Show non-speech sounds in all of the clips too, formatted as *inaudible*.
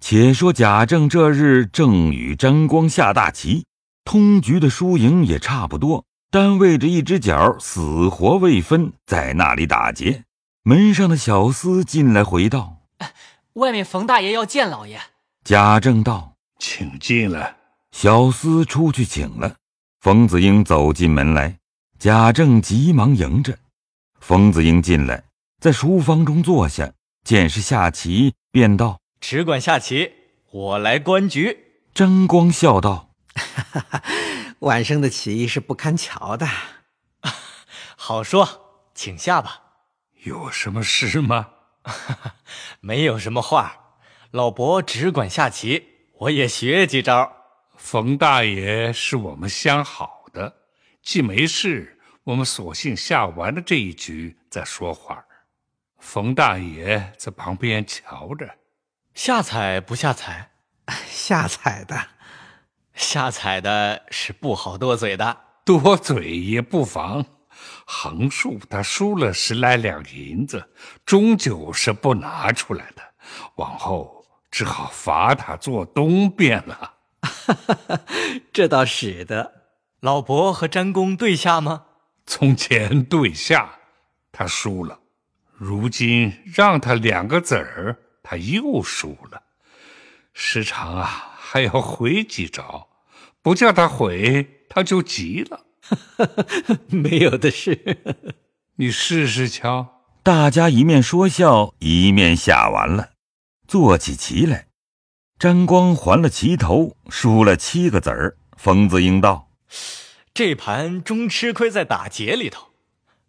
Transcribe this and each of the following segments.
且说贾政这日正与沾光下大棋，通局的输赢也差不多，单为着一只脚死活未分，在那里打劫。门上的小厮进来回道：“外面冯大爷要见老爷。”贾政道：“请进来。”小厮出去请了。冯子英走进门来，贾政急忙迎着。冯子英进来，在书房中坐下，见是下棋，便道。只管下棋，我来观局。张光笑道：“ *laughs* 晚生的棋艺是不堪瞧的。*laughs* 好说，请下吧。有什么事吗？*laughs* 没有什么话。老伯只管下棋，我也学几招。冯大爷是我们相好的，既没事，我们索性下完了这一局再说话。冯大爷在旁边瞧着。”下彩不下彩，*laughs* 下彩的，下彩的是不好多嘴的，多嘴也不妨。横竖他输了十来两银子，终究是不拿出来的，往后只好罚他做东边了。*laughs* 这倒使得。老伯和詹公对下吗？从前对下，他输了，如今让他两个子儿。他又输了，时常啊还要回几招，不叫他回他就急了。*laughs* 没有的事，你试试瞧。大家一面说笑，一面下完了，做起棋来。沾光还了棋头，输了七个子儿。冯子英道：“这盘终吃亏在打劫里头，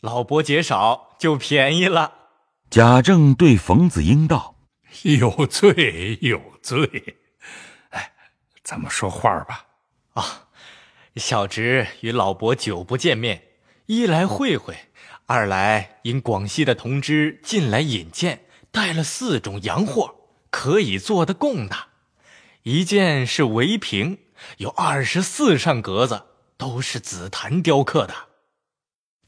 老伯劫少就便宜了。”贾政对冯子英道。*laughs* 有罪有罪，哎，咱们说话吧。啊，小侄与老伯久不见面，一来会会，二来因广西的同知近来引荐，带了四种洋货，可以做的供的。一件是围屏，有二十四扇格子，都是紫檀雕刻的，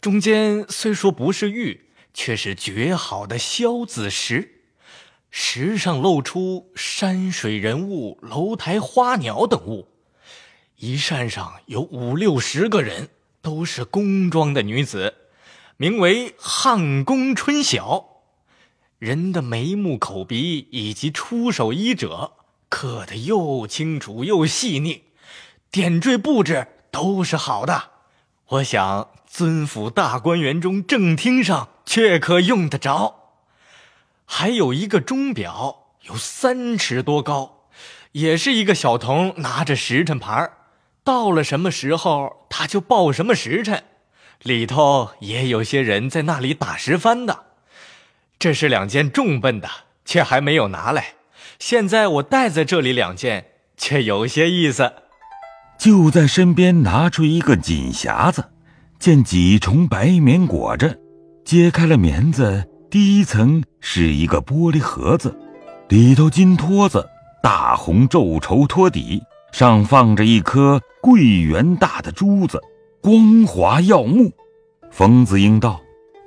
中间虽说不是玉，却是绝好的萧子石。石上露出山水人物、楼台花鸟等物，一扇上有五六十个人，都是宫装的女子，名为“汉宫春晓”。人的眉目、口鼻以及出手衣褶刻得又清楚又细腻，点缀布置都是好的。我想尊府大观园中正厅上却可用得着。还有一个钟表，有三尺多高，也是一个小童拿着时辰牌到了什么时候他就报什么时辰，里头也有些人在那里打时番的。这是两件重笨的，却还没有拿来。现在我带在这里两件，却有些意思。就在身边拿出一个锦匣子，见几重白棉裹着，揭开了棉子。第一层是一个玻璃盒子，里头金托子，大红皱绸托底，上放着一颗桂圆大的珠子，光滑耀目。冯子英道：“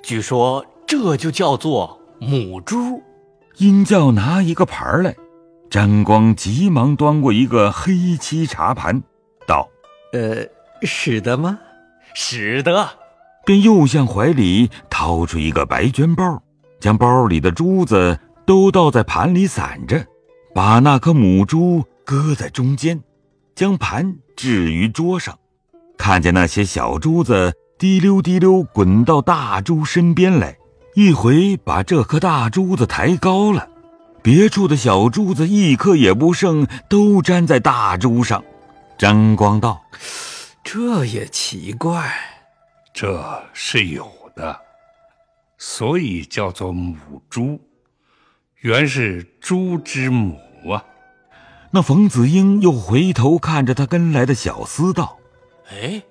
据说这就叫做母珠。”殷教拿一个盘来，沾光急忙端过一个黑漆茶盘，道：“呃，使得吗？使得。”便又向怀里掏出一个白绢包。将包里的珠子都倒在盘里散着，把那颗母珠搁在中间，将盘置于桌上，看见那些小珠子滴溜滴溜滚到大珠身边来，一回把这颗大珠子抬高了，别处的小珠子一颗也不剩，都粘在大珠上。张光道：“这也奇怪，这是有的。”所以叫做母猪，原是猪之母啊。那冯子英又回头看着他跟来的小厮道：“哎，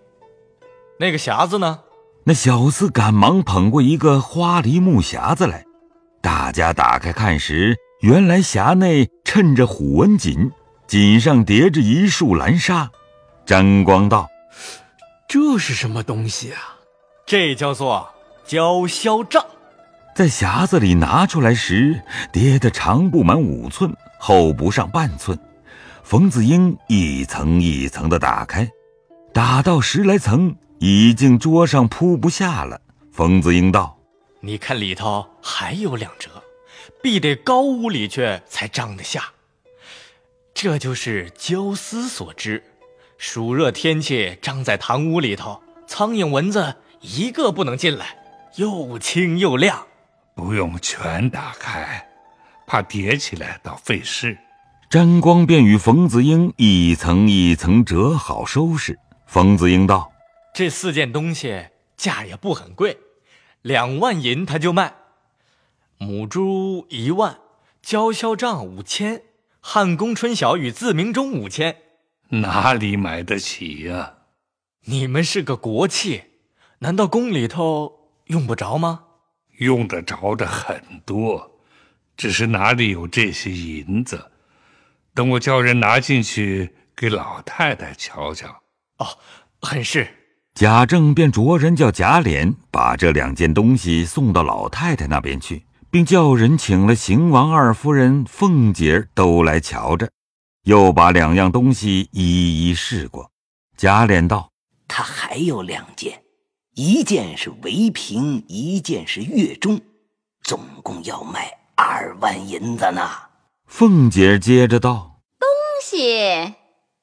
那个匣子呢？”那小厮赶忙捧过一个花梨木匣子来，大家打开看时，原来匣内衬着虎纹锦，锦上叠着一束蓝纱。沾光道：“这是什么东西啊？这叫做……”交销账，在匣子里拿出来时，叠得长不满五寸，厚不上半寸。冯子英一层一层的打开，打到十来层，已经桌上铺不下了。冯子英道：“你看里头还有两折，必得高屋里去才张得下。这就是焦丝所织，暑热天气张在堂屋里头，苍蝇蚊子一个不能进来，又轻又亮。不用全打开，怕叠起来倒费事。”沾光便与冯子英一层一层折好收拾。冯子英道：“这四件东西价也不很贵，两万银他就卖。母猪一万，焦销账五千，汉宫春晓与自鸣钟五千，哪里买得起呀？你们是个国戚，难道宫里头用不着吗？用得着的很多，只是哪里有这些银子。”等我叫人拿进去给老太太瞧瞧。哦，很是。贾政便着人叫贾琏把这两件东西送到老太太那边去，并叫人请了邢王二夫人、凤姐都来瞧着，又把两样东西一一试过。贾琏道：“他还有两件，一件是围屏，一件是月中，总共要卖二万银子呢。”凤姐接着道：“东西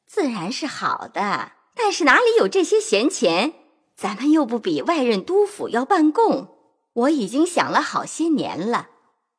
自然是好的，但是哪里有这些闲钱？咱们又不比外任督府要办贡。我已经想了好些年了，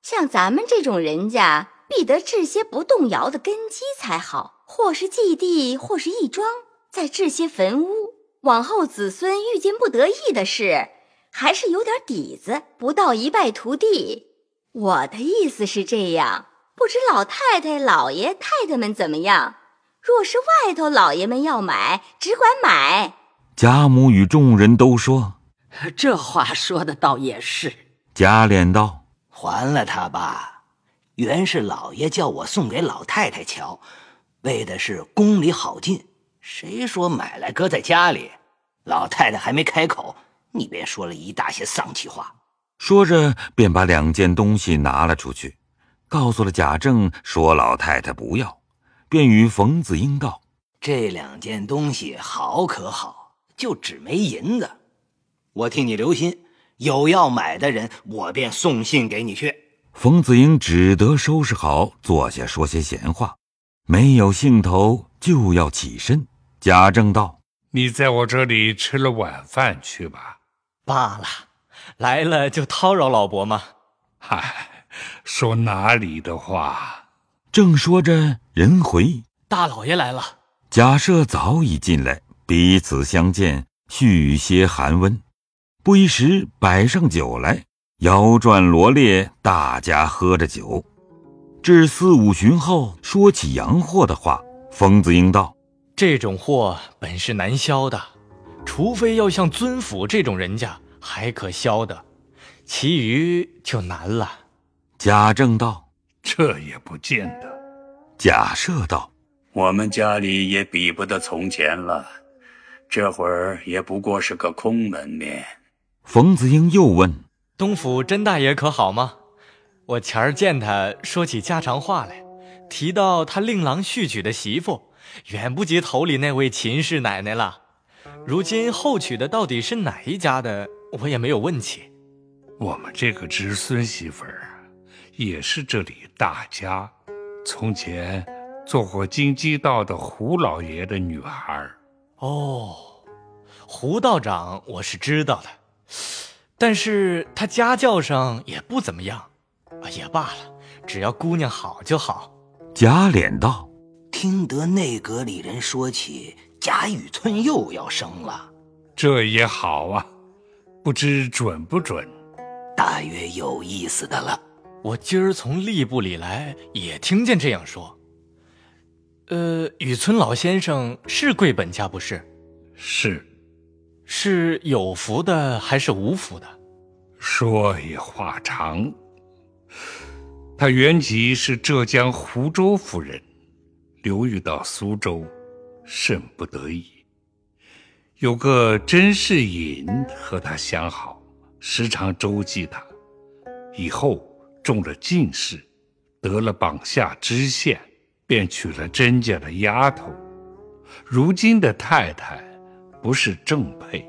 像咱们这种人家，必得置些不动摇的根基才好，或是祭地，或是义庄，再置些坟屋，往后子孙遇见不得意的事，还是有点底子，不到一败涂地。我的意思是这样。”不知老太太、老爷太太们怎么样？若是外头老爷们要买，只管买。贾母与众人都说：*laughs* “这话说的倒也是。”贾琏道：“还了他吧，原是老爷叫我送给老太太瞧，为的是宫里好进。谁说买来搁在家里？老太太还没开口，你便说了一大些丧气话。”说着，便把两件东西拿了出去。告诉了贾政，说老太太不要，便与冯子英道：“这两件东西好可好，就只没银子。我替你留心，有要买的人，我便送信给你去。”冯子英只得收拾好，坐下说些闲话，没有兴头，就要起身。贾政道：“你在我这里吃了晚饭去吧。”罢了，来了就叨扰老伯嘛。嗨。说哪里的话？正说着，人回大老爷来了。贾赦早已进来，彼此相见，续些寒温。不一时，摆上酒来，摇转罗列，大家喝着酒。至四五旬后，说起洋货的话，冯子英道：“这种货本是难销的，除非要像尊府这种人家还可销的，其余就难了。”贾政道：“这也不见得。”贾赦道：“我们家里也比不得从前了，这会儿也不过是个空门面。”冯子英又问：“东府甄大爷可好吗？我前儿见他说起家常话来，提到他令郎续娶的媳妇，远不及头里那位秦氏奶奶了。如今后娶的到底是哪一家的，我也没有问起。我们这个侄孙媳妇儿。”也是这里大家，从前做过京畿道的胡老爷的女孩哦，胡道长我是知道的，但是他家教上也不怎么样，也罢了，只要姑娘好就好。贾琏道：“听得内阁里人说起贾雨村又要生了，这也好啊，不知准不准？大约有意思的了。”我今儿从吏部里来，也听见这样说。呃，雨村老先生是贵本家不是？是，是有福的还是无福的？说也话长。他原籍是浙江湖州府人，流寓到苏州，甚不得已。有个甄士隐和他相好，时常周济他，以后。中了进士，得了榜下知县，便娶了甄家的丫头。如今的太太不是正配，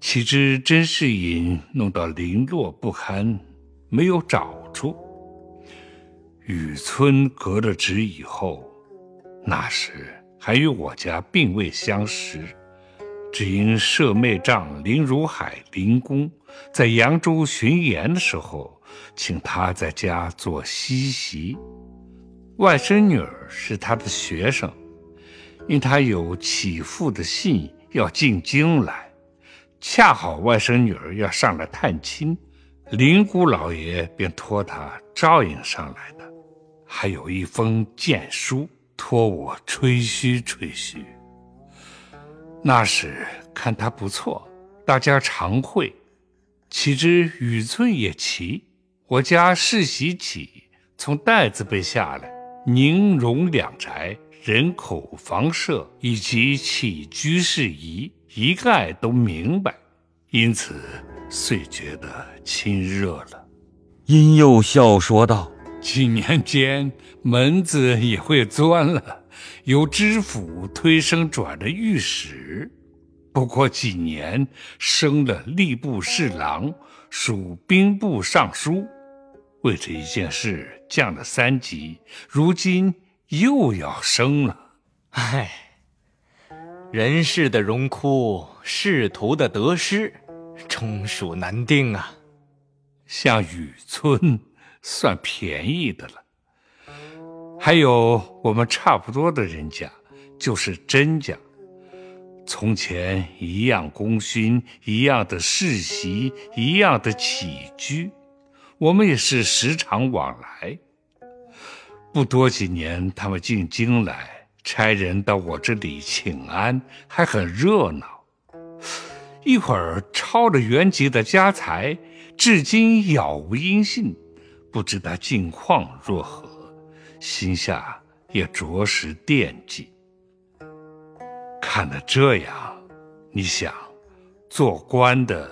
岂知甄士隐弄到零落不堪，没有找出。雨村革了职以后，那时还与我家并未相识，只因舍妹丈林如海林公在扬州巡盐的时候，请他在家做西席。外甥女儿是他的学生。因他有起父的信要进京来，恰好外甥女儿要上来探亲，林姑老爷便托他照应上来的，还有一封荐书托我吹嘘吹嘘。那时看他不错，大家常会，岂知雨村也奇，我家世袭起，从袋子辈下来，宁荣两宅。人口、房舍以及起居事宜，一概都明白，因此遂觉得亲热了。殷又笑说道：“几年间，门子也会钻了，由知府推升转了御史，不过几年升了吏部侍郎，属兵部尚书。为这一件事降了三级，如今。”又要升了，唉，人世的荣枯，仕途的得失，终属难定啊。像雨村，算便宜的了。还有我们差不多的人家，就是甄家，从前一样功勋，一样的世袭，一样的起居，我们也是时常往来。不多几年，他们进京来，差人到我这里请安，还很热闹。一会儿抄着原籍的家财，至今杳无音信，不知他近况若何，心下也着实惦记。看得这样，你想，做官的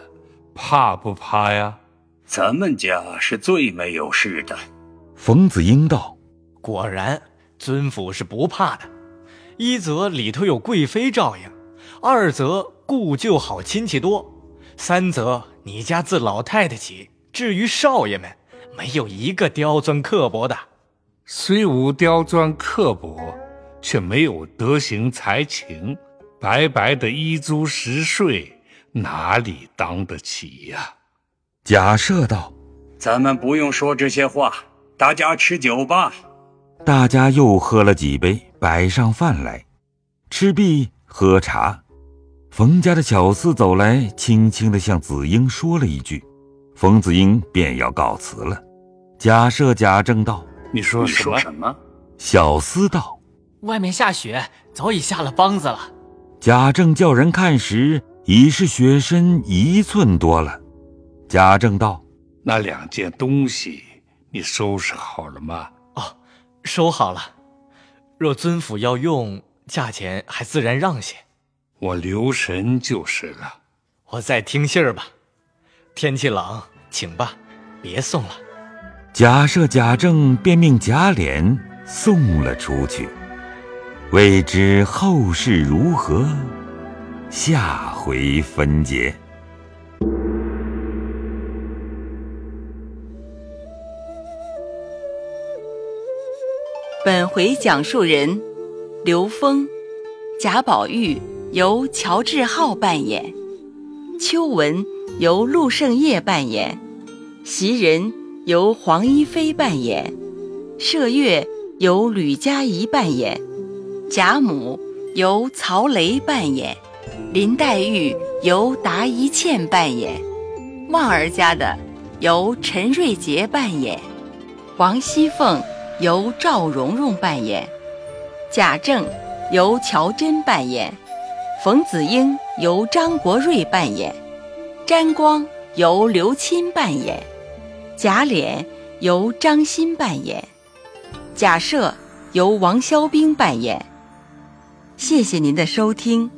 怕不怕呀？咱们家是最没有事的。冯子英道。果然，尊府是不怕的。一则里头有贵妃照应，二则故旧好亲戚多，三则你家自老太太起，至于少爷们，没有一个刁钻刻薄的。虽无刁钻刻薄，却没有德行才情，白白的衣租食税，哪里当得起呀？假设道：“咱们不用说这些话，大家吃酒吧。”大家又喝了几杯，摆上饭来，吃毕喝茶。冯家的小厮走来，轻轻地向子英说了一句，冯子英便要告辞了。假设、贾政道：“你说什么？什么？”小厮道：“外面下雪，早已下了梆子了。”贾政叫人看时，已是雪深一寸多了。贾政道：“那两件东西，你收拾好了吗？”哦收好了，若尊府要用，价钱还自然让些。我留神就是了。我再听信儿吧。天气冷，请吧，别送了。假设、贾政便命贾琏送了出去。未知后事如何，下回分解。本回讲述人：刘峰、贾宝玉由乔志浩扮演，秋文由陆胜业扮演，袭人由黄一飞扮演，麝月由吕佳怡扮演，贾母由曹雷扮演，林黛玉由达一茜扮演，旺儿家的由陈瑞杰扮演，王熙凤。由赵蓉蓉扮演，贾政由乔真扮演，冯子英由张国瑞扮演，詹光由刘钦扮演，贾琏由张欣扮演，贾赦由王肖兵扮演。谢谢您的收听。